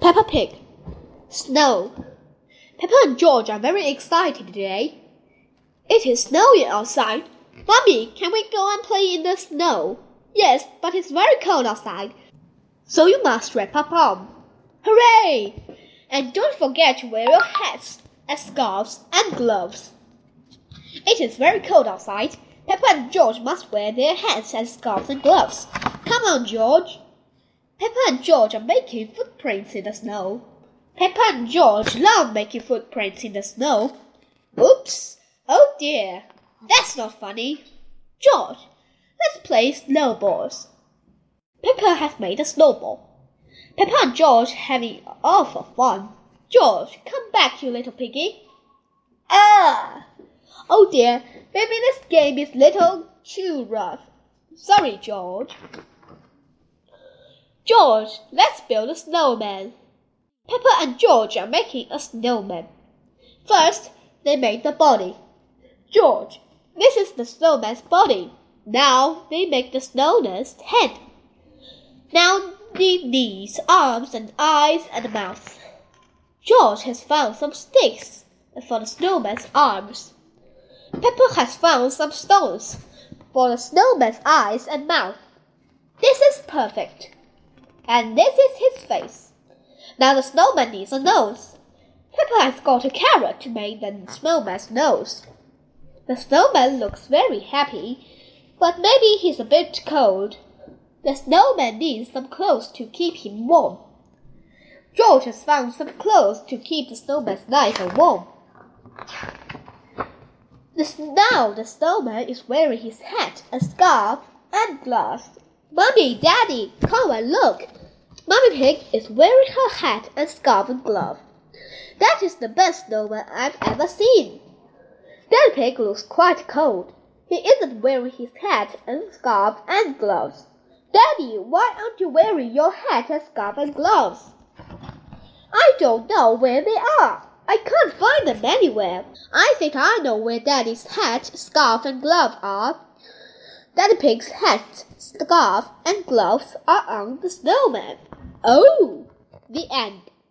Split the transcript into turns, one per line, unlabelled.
Peppa Pig. Snow. Peppa and George are very excited today. It is snowing outside. Mommy, can we go and play in the snow? Yes, but it's very cold outside. So you must wrap up on. Hooray! And don't forget to wear your hats and scarves and gloves. It is very cold outside. Peppa and George must wear their hats and scarves and gloves. Come on, George. Peppa and George are making footprints in the snow. Peppa and George love making footprints in the snow. Oops! Oh dear! That's not funny. George, let's play snowballs. Peppa has made a snowball. Peppa and George having awful fun. George, come back, you little piggy. Ah! Oh dear, maybe this game is little too rough. Sorry, George. George, let's build a snowman. Peppa and George are making a snowman. First, they make the body. George, this is the snowman's body. Now they make the snowman's head. Now the knees, arms, and eyes and mouth. George has found some sticks for the snowman's arms. Peppa has found some stones for the snowman's eyes and mouth. This is perfect. And this is his face. Now the snowman needs a nose. Peppa has got a carrot to make the snowman's nose. The snowman looks very happy, but maybe he's a bit cold. The snowman needs some clothes to keep him warm. George has found some clothes to keep the snowman nice and warm. The, now the snowman is wearing his hat, a scarf, and gloves. Mummy, Daddy, come and look. Mummy Pig is wearing her hat and scarf and glove. That is the best snowman I've ever seen. Daddy Pig looks quite cold. He isn't wearing his hat and scarf and gloves. Daddy, why aren't you wearing your hat and scarf and gloves? I don't know where they are. I can't find them anywhere. I think I know where Daddy's hat, scarf, and glove are. Daddy Pig's hat, scarf, and gloves are on the snowman. Oh! The end.